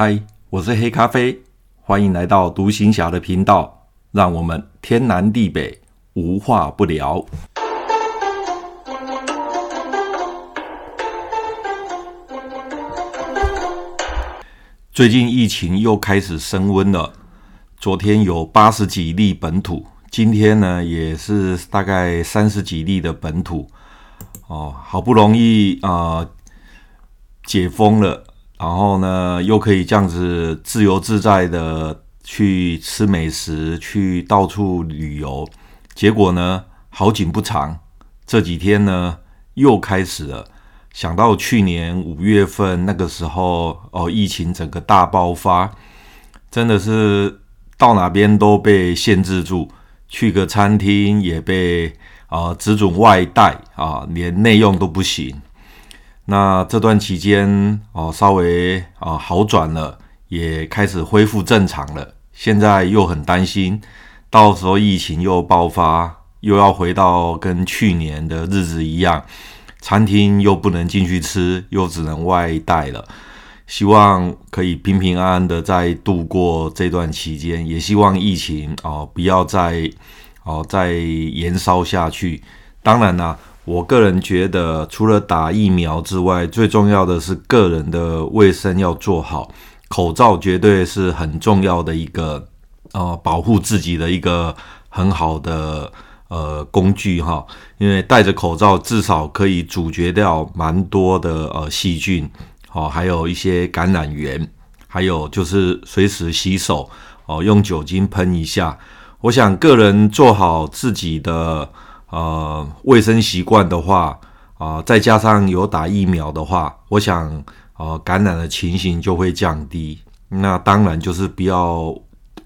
嗨，我是黑咖啡，欢迎来到独行侠的频道，让我们天南地北无话不聊。最近疫情又开始升温了，昨天有八十几例本土，今天呢也是大概三十几例的本土。哦，好不容易啊、解封了，然后呢又可以这样子自由自在的去吃美食，去到处旅游。结果呢好景不长，这几天呢又开始了。想到去年五月份那个时候，哦，疫情整个大爆发，真的是到哪边都被限制住，去个餐厅也被啊、只准外带啊，连内用都不行。那这段期间哦，稍微啊好转了，也开始恢复正常了。现在又很担心，到时候疫情又爆发，又要回到跟去年的日子一样。餐厅又不能进去吃，又只能外带了。希望可以平平安安的再度过这段期间，也希望疫情哦不要再哦再延烧下去。当然啦，我个人觉得除了打疫苗之外，最重要的是个人的卫生要做好，口罩绝对是很重要的一个呃保护自己的一个很好的。呃，工具哈，因为戴着口罩至少可以阻绝掉蛮多的呃细菌，哦，还有一些感染源，还有就是随时洗手哦，用酒精喷一下。我想个人做好自己的呃卫生习惯的话啊，再加上有打疫苗的话，我想呃感染的情形就会降低。那当然就是不要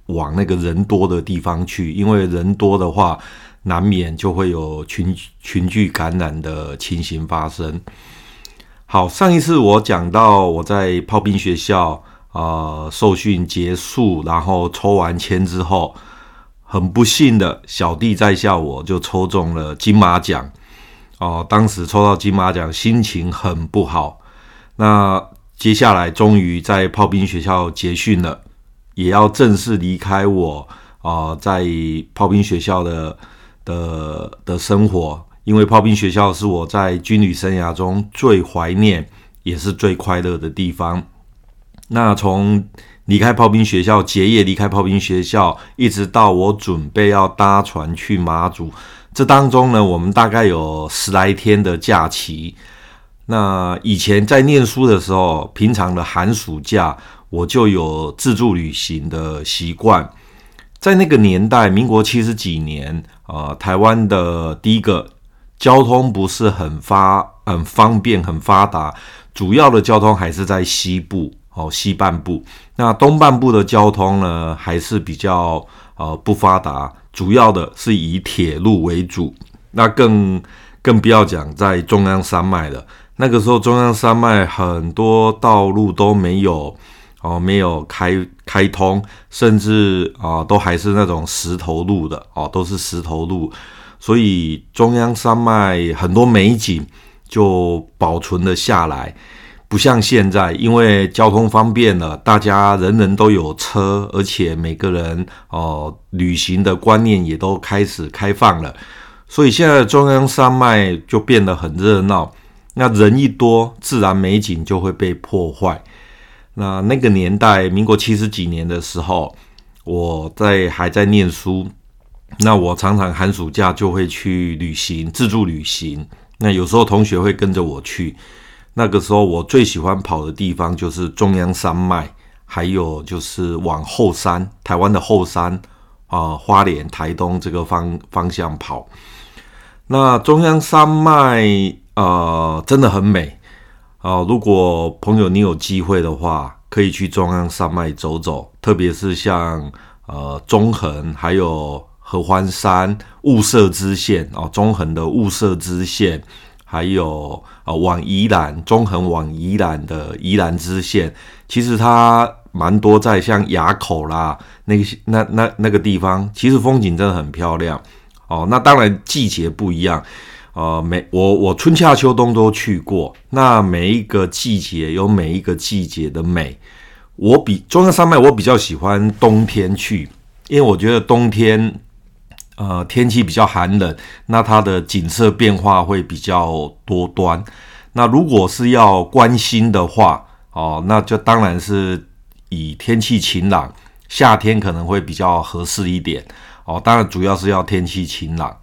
往那个人多的地方去，因为人多的话。难免就会有群群聚感染的情形发生。好，上一次我讲到我在炮兵学校啊、呃、受训结束，然后抽完签之后，很不幸的小弟在下我就抽中了金马奖哦、当时抽到金马奖，心情很不好。那接下来终于在炮兵学校结训了，也要正式离开我啊、在炮兵学校的。的的生活，因为炮兵学校是我在军旅生涯中最怀念也是最快乐的地方。那从离开炮兵学校结业，离开炮兵学校，一直到我准备要搭船去马祖，这当中呢，我们大概有十来天的假期。那以前在念书的时候，平常的寒暑假，我就有自助旅行的习惯。在那个年代，民国七十几年，呃，台湾的第一个交通不是很发、很方便、很发达，主要的交通还是在西部哦，西半部。那东半部的交通呢，还是比较呃不发达，主要的是以铁路为主。那更更不要讲在中央山脉了，那个时候中央山脉很多道路都没有。哦，没有开开通，甚至啊、都还是那种石头路的哦，都是石头路，所以中央山脉很多美景就保存了下来，不像现在，因为交通方便了，大家人人都有车，而且每个人哦，旅行的观念也都开始开放了，所以现在中央山脉就变得很热闹，那人一多，自然美景就会被破坏。那那个年代，民国七十几年的时候，我在还在念书，那我常常寒暑假就会去旅行，自助旅行。那有时候同学会跟着我去。那个时候我最喜欢跑的地方就是中央山脉，还有就是往后山，台湾的后山啊、花莲、台东这个方方向跑。那中央山脉啊、真的很美。哦，如果朋友你有机会的话，可以去中央山脉走走，特别是像呃中横，还有合欢山雾社支线哦，中横的雾社支线，还有啊、往宜兰中横往宜兰的宜兰支线，其实它蛮多在像垭口啦，那些那那那个地方，其实风景真的很漂亮哦。那当然季节不一样。呃，每我我春夏秋冬都去过，那每一个季节有每一个季节的美。我比中央山脉，我比较喜欢冬天去，因为我觉得冬天，呃，天气比较寒冷，那它的景色变化会比较多端。那如果是要关心的话，哦，那就当然是以天气晴朗，夏天可能会比较合适一点。哦，当然主要是要天气晴朗。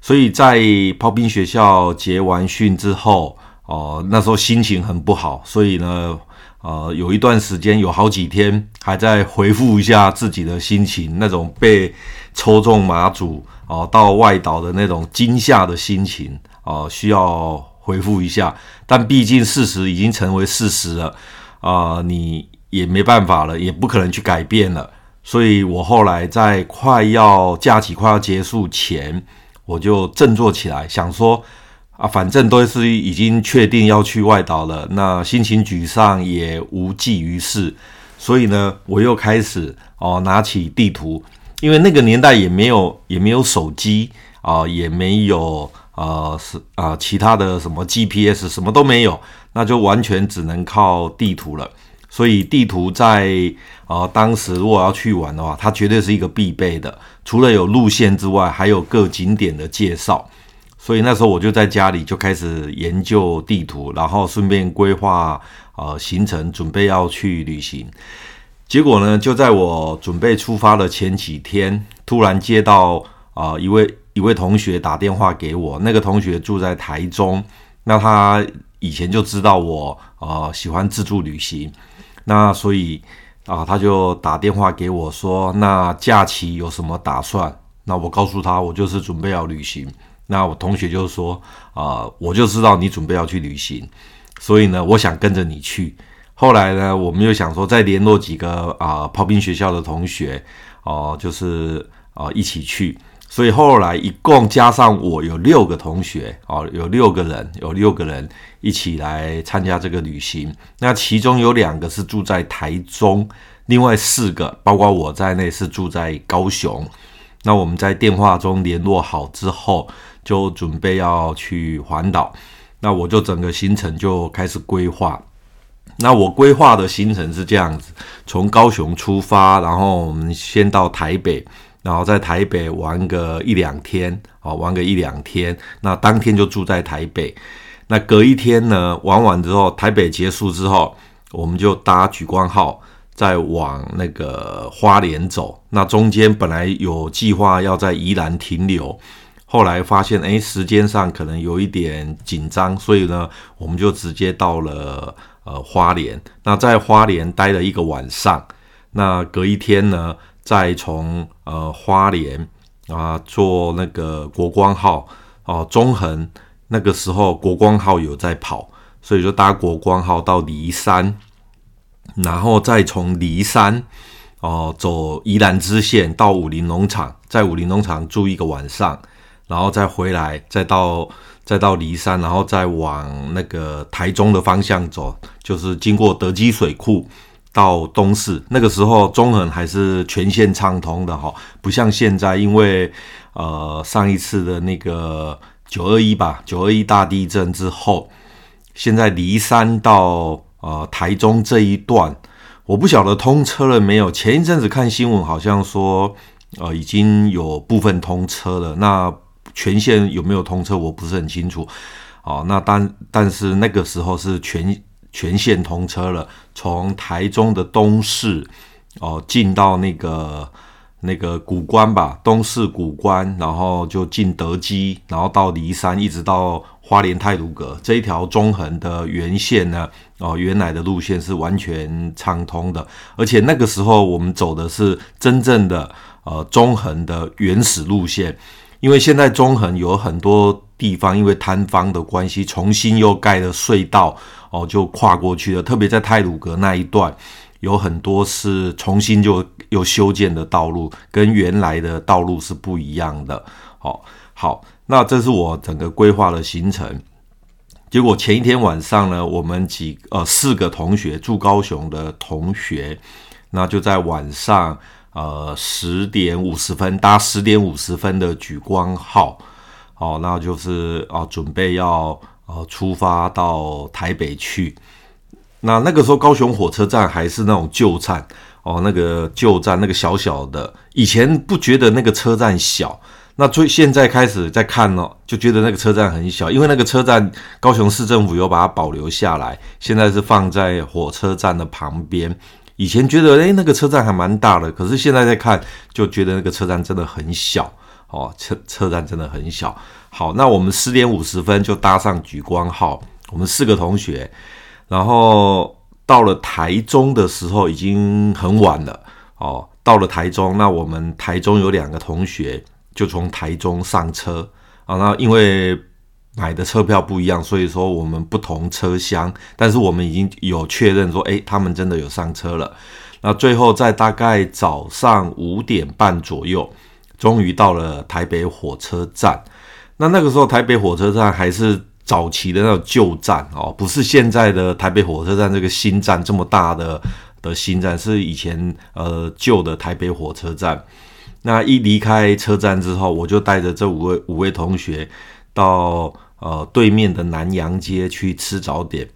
所以在炮兵学校结完训之后，哦，那时候心情很不好，所以呢。呃，有一段时间，有好几天还在回复一下自己的心情，那种被抽中马祖哦、到外岛的那种惊吓的心情哦、需要回复一下。但毕竟事实已经成为事实了啊、你也没办法了，也不可能去改变了。所以我后来在快要假期快要结束前，我就振作起来，想说。啊，反正都是已经确定要去外岛了，那心情沮丧也无济于事，所以呢，我又开始哦拿起地图，因为那个年代也没有也没有手机啊，也没有呃是啊其他的什么 GPS 什么都没有，那就完全只能靠地图了。所以地图在啊当时如果要去玩的话，它绝对是一个必备的，除了有路线之外，还有各景点的介绍。所以那时候我就在家里就开始研究地图，然后顺便规划呃行程，准备要去旅行。结果呢，就在我准备出发的前几天，突然接到啊、一位一位同学打电话给我。那个同学住在台中，那他以前就知道我呃喜欢自助旅行，那所以啊、他就打电话给我说，那假期有什么打算？那我告诉他，我就是准备要旅行。那我同学就说啊、我就知道你准备要去旅行，所以呢，我想跟着你去。后来呢，我们又想说再联络几个啊、呃、炮兵学校的同学哦、就是啊、一起去。所以后来一共加上我有六个同学哦、有六个人，有六个人一起来参加这个旅行。那其中有两个是住在台中，另外四个包括我在内是住在高雄。那我们在电话中联络好之后，就准备要去环岛。那我就整个行程就开始规划。那我规划的行程是这样子：从高雄出发，然后我们先到台北，然后在台北玩个一两天，哦，玩个一两天。那当天就住在台北。那隔一天呢，玩完之后，台北结束之后，我们就搭莒光号。再往那个花莲走，那中间本来有计划要在宜兰停留，后来发现哎，时间上可能有一点紧张，所以呢，我们就直接到了呃花莲。那在花莲待了一个晚上，那隔一天呢，再从呃花莲啊坐那个国光号哦，中横那个时候国光号有在跑，所以就搭国光号到梨山。然后再从梨山哦、走宜兰支线到武陵农场，在武陵农场住一个晚上，然后再回来，再到再到梨山，然后再往那个台中的方向走，就是经过德基水库到东势。那个时候中横还是全线畅通的哈，不像现在，因为呃上一次的那个九二一吧，九二一大地震之后，现在梨山到。呃，台中这一段我不晓得通车了没有。前一阵子看新闻，好像说呃已经有部分通车了。那全线有没有通车，我不是很清楚。哦，那但但是那个时候是全全线通车了，从台中的东势哦进到那个那个古关吧，东势古关，然后就进德基，然后到梨山，一直到。花莲太鲁阁这一条中横的原线呢，哦，原来的路线是完全畅通的，而且那个时候我们走的是真正的呃中横的原始路线，因为现在中横有很多地方因为坍方的关系，重新又盖了隧道哦，就跨过去了。特别在太鲁阁那一段，有很多是重新就又修建的道路，跟原来的道路是不一样的。好，好。那这是我整个规划的行程，结果前一天晚上呢，我们几呃四个同学住高雄的同学，那就在晚上呃十点五十分搭十点五十分的莒光号，哦，那就是啊准备要呃出发到台北去。那那个时候高雄火车站还是那种旧站哦，那个旧站那个小小的，以前不觉得那个车站小。那最现在开始在看哦，就觉得那个车站很小，因为那个车站高雄市政府有把它保留下来，现在是放在火车站的旁边。以前觉得诶、那个车站还蛮大的，可是现在在看就觉得那个车站真的很小哦，车车站真的很小。好，那我们十点五十分就搭上莒光号，我们四个同学，然后到了台中的时候已经很晚了哦。到了台中，那我们台中有两个同学。就从台中上车啊，那因为买的车票不一样，所以说我们不同车厢，但是我们已经有确认说，诶，他们真的有上车了。那最后在大概早上五点半左右，终于到了台北火车站。那那个时候台北火车站还是早期的那种旧站哦，不是现在的台北火车站这个新站这么大的的新站，是以前呃旧的台北火车站。那一离开车站之后，我就带着这五位五位同学到呃对面的南洋街去吃早点。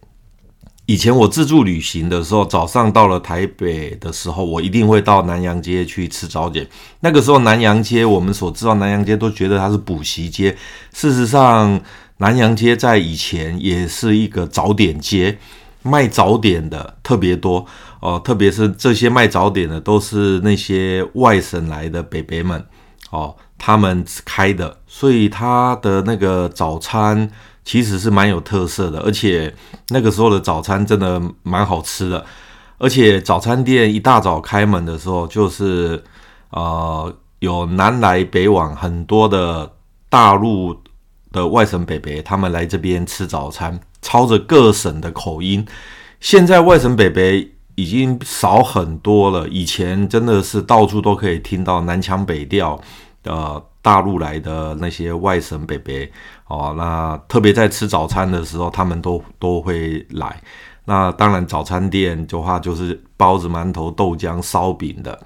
以前我自助旅行的时候，早上到了台北的时候，我一定会到南洋街去吃早点。那个时候南洋街，我们所知道南洋街都觉得它是补习街，事实上南洋街在以前也是一个早点街。卖早点的特别多哦，特别是这些卖早点的都是那些外省来的北北们哦，他们开的，所以他的那个早餐其实是蛮有特色的，而且那个时候的早餐真的蛮好吃的，而且早餐店一大早开门的时候，就是呃有南来北往很多的大陆的外省北北，他们来这边吃早餐。操着各省的口音，现在外省北北已经少很多了。以前真的是到处都可以听到南腔北调，呃，大陆来的那些外省北北哦。那特别在吃早餐的时候，他们都都会来。那当然，早餐店的话就是包子、馒头、豆浆、烧饼的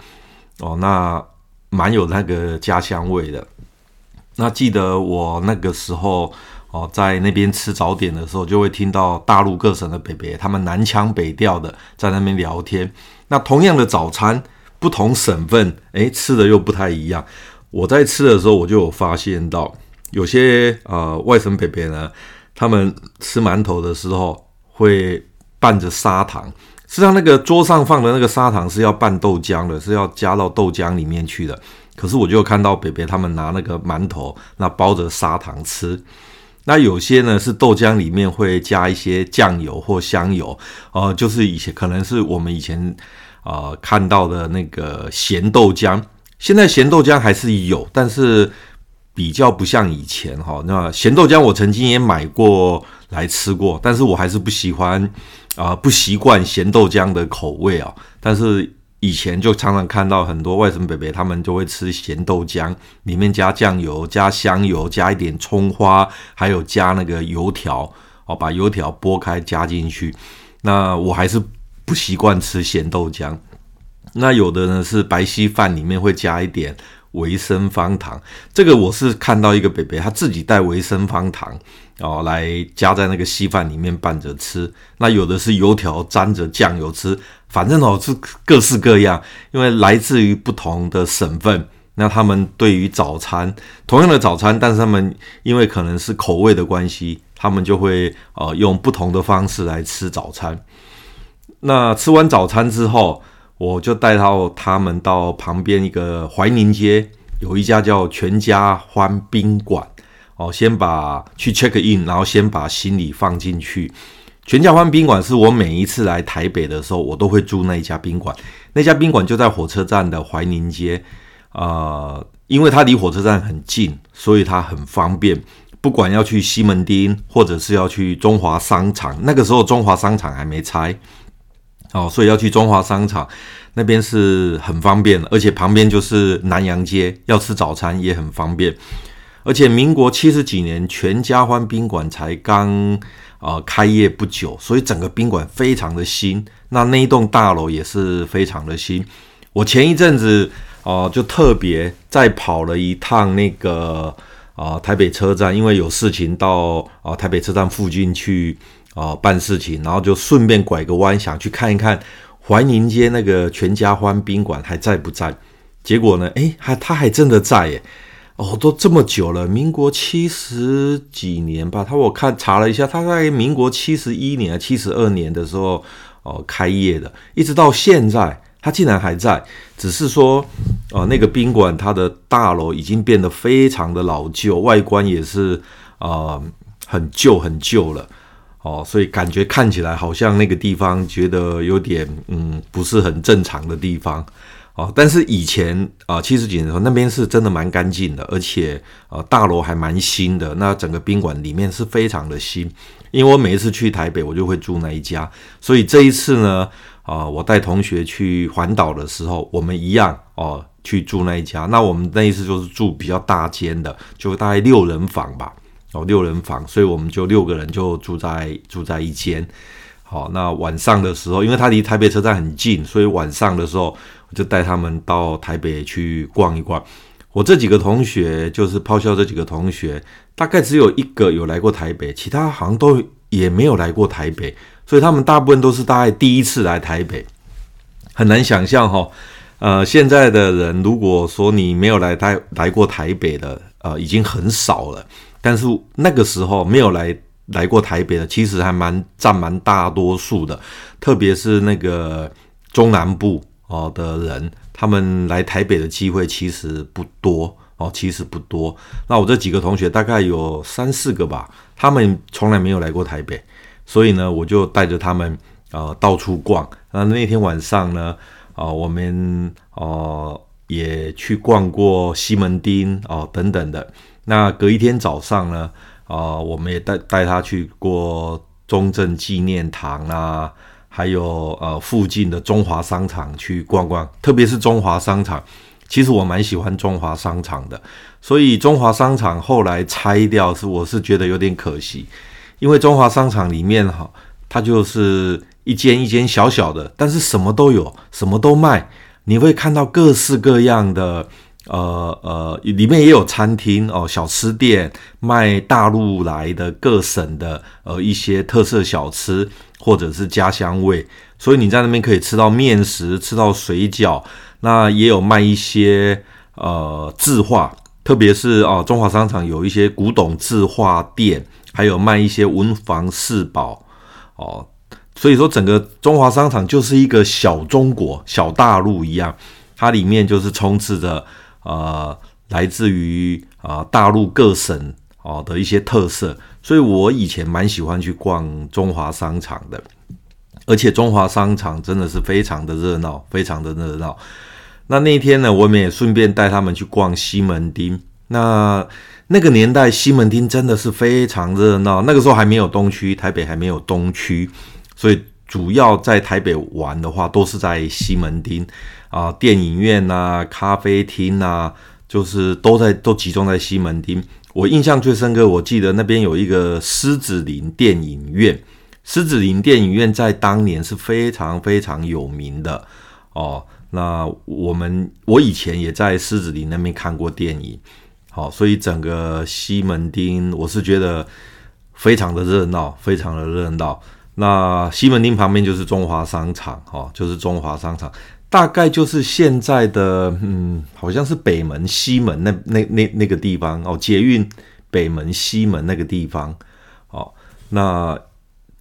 哦，那蛮有那个家乡味的。那记得我那个时候。哦，在那边吃早点的时候，就会听到大陆各省的北北，他们南腔北调的在那边聊天。那同样的早餐，不同省份，诶，吃的又不太一样。我在吃的时候，我就有发现到，有些呃外省北北呢，他们吃馒头的时候会拌着砂糖。实际上，那个桌上放的那个砂糖是要拌豆浆的，是要加到豆浆里面去的。可是我就看到北北他们拿那个馒头，那包着砂糖吃。那有些呢是豆浆里面会加一些酱油或香油，呃，就是以前可能是我们以前呃看到的那个咸豆浆。现在咸豆浆还是有，但是比较不像以前哈。那咸豆浆我曾经也买过来吃过，但是我还是不喜欢啊、不习惯咸豆浆的口味啊。但是。以前就常常看到很多外甥北北，他们就会吃咸豆浆，里面加酱油、加香油、加一点葱花，还有加那个油条哦，把油条剥开加进去。那我还是不习惯吃咸豆浆。那有的呢是白稀饭里面会加一点维生方糖，这个我是看到一个北北他自己带维生方糖哦，来加在那个稀饭里面拌着吃。那有的是油条沾着酱油吃。反正哦是各式各样，因为来自于不同的省份，那他们对于早餐同样的早餐，但是他们因为可能是口味的关系，他们就会呃用不同的方式来吃早餐。那吃完早餐之后，我就带到他们到旁边一个怀宁街，有一家叫全家欢宾馆哦，先把去 check in，然后先把行李放进去。全家欢宾馆是我每一次来台北的时候，我都会住那一家宾馆。那家宾馆就在火车站的怀宁街，呃，因为它离火车站很近，所以它很方便。不管要去西门町，或者是要去中华商场，那个时候中华商场还没拆，哦，所以要去中华商场那边是很方便，而且旁边就是南洋街，要吃早餐也很方便。而且民国七十几年，全家欢宾馆才刚。啊、呃，开业不久，所以整个宾馆非常的新。那那一栋大楼也是非常的新。我前一阵子哦、呃，就特别再跑了一趟那个啊、台北车站，因为有事情到啊、台北车站附近去哦办事情，然后就顺便拐个弯，想去看一看怀宁街那个全家欢宾馆还在不在。结果呢，诶，还他还真的在耶。哦，都这么久了，民国七十几年吧。他我看查了一下，他在民国七十一年、七十二年的时候哦开业的，一直到现在，他竟然还在。只是说，哦，那个宾馆它的大楼已经变得非常的老旧，外观也是啊、很旧很旧了。哦，所以感觉看起来好像那个地方觉得有点嗯不是很正常的地方。哦，但是以前啊，七十几年的时候，那边是真的蛮干净的，而且呃，大楼还蛮新的。那整个宾馆里面是非常的新，因为我每一次去台北，我就会住那一家。所以这一次呢，啊，我带同学去环岛的时候，我们一样哦，去住那一家。那我们那一次就是住比较大间的，就大概六人房吧，哦，六人房，所以我们就六个人就住在住在一间。好，那晚上的时候，因为它离台北车站很近，所以晚上的时候。我就带他们到台北去逛一逛。我这几个同学，就是抛销这几个同学，大概只有一个有来过台北，其他好像都也没有来过台北，所以他们大部分都是大概第一次来台北。很难想象哈，呃，现在的人如果说你没有来台来过台北的，呃，已经很少了。但是那个时候没有来来过台北的，其实还蛮占蛮大多数的，特别是那个中南部。哦的人，他们来台北的机会其实不多哦，其实不多。那我这几个同学大概有三四个吧，他们从来没有来过台北，所以呢，我就带着他们呃到处逛。那那天晚上呢，啊、呃，我们哦、呃、也去逛过西门町哦、等等的。那隔一天早上呢，啊、呃，我们也带带他去过中正纪念堂啊。还有呃附近的中华商场去逛逛，特别是中华商场，其实我蛮喜欢中华商场的。所以中华商场后来拆掉，是我是觉得有点可惜，因为中华商场里面哈，它就是一间一间小小的，但是什么都有，什么都卖，你会看到各式各样的。呃呃，里面也有餐厅哦，小吃店卖大陆来的各省的呃一些特色小吃或者是家乡味，所以你在那边可以吃到面食，吃到水饺，那也有卖一些呃字画，特别是哦、中华商场有一些古董字画店，还有卖一些文房四宝哦，所以说整个中华商场就是一个小中国、小大陆一样，它里面就是充斥着。呃，来自于啊、大陆各省哦的一些特色，所以我以前蛮喜欢去逛中华商场的，而且中华商场真的是非常的热闹，非常的热闹。那那天呢，我们也顺便带他们去逛西门町。那那个年代西门町真的是非常热闹，那个时候还没有东区，台北还没有东区，所以主要在台北玩的话，都是在西门町。啊，电影院呐、咖啡厅呐、就是都在都集中在西门町。我印象最深刻，我记得那边有一个狮子林电影院。狮子林电影院在当年是非常非常有名的哦。那我们我以前也在狮子林那边看过电影，好、哦，所以整个西门町我是觉得非常的热闹，非常的热闹。那西门町旁边就是中华商场，哈、哦，就是中华商场。大概就是现在的，嗯，好像是北门、西门那那那那个地方哦，捷运北门、西门那个地方哦。那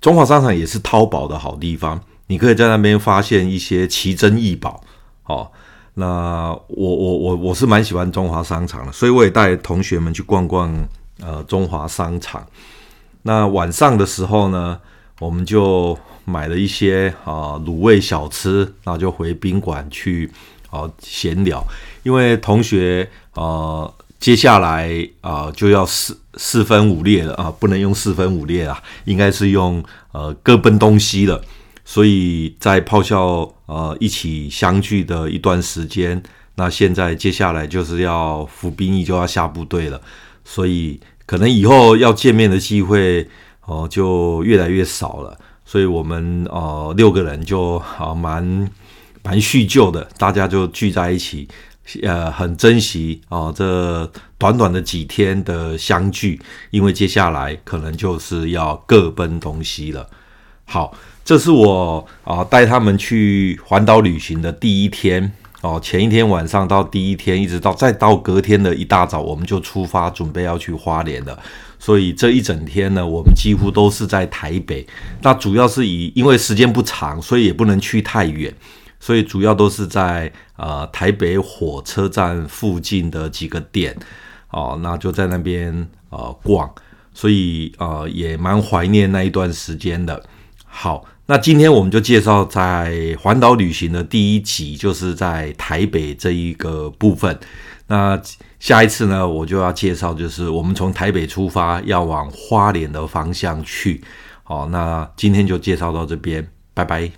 中华商场也是淘宝的好地方，你可以在那边发现一些奇珍异宝。哦，那我我我我是蛮喜欢中华商场的，所以我也带同学们去逛逛呃中华商场。那晚上的时候呢，我们就。买了一些啊卤味小吃，然后就回宾馆去啊闲聊。因为同学啊接下来啊就要四四分五裂了啊，不能用四分五裂啊，应该是用呃各奔东西了。所以在炮校呃一起相聚的一段时间，那现在接下来就是要服兵役，就要下部队了。所以可能以后要见面的机会哦就越来越少了。所以我们呃六个人就啊蛮蛮叙旧的，大家就聚在一起呃很珍惜哦，这短短的几天的相聚，因为接下来可能就是要各奔东西了。好，这是我啊带他们去环岛旅行的第一天哦，前一天晚上到第一天，一直到再到隔天的一大早，我们就出发准备要去花莲了。所以这一整天呢，我们几乎都是在台北。那主要是以因为时间不长，所以也不能去太远，所以主要都是在呃台北火车站附近的几个点哦，那就在那边呃逛，所以呃也蛮怀念那一段时间的。好，那今天我们就介绍在环岛旅行的第一集，就是在台北这一个部分。那下一次呢，我就要介绍，就是我们从台北出发，要往花莲的方向去。好，那今天就介绍到这边，拜拜。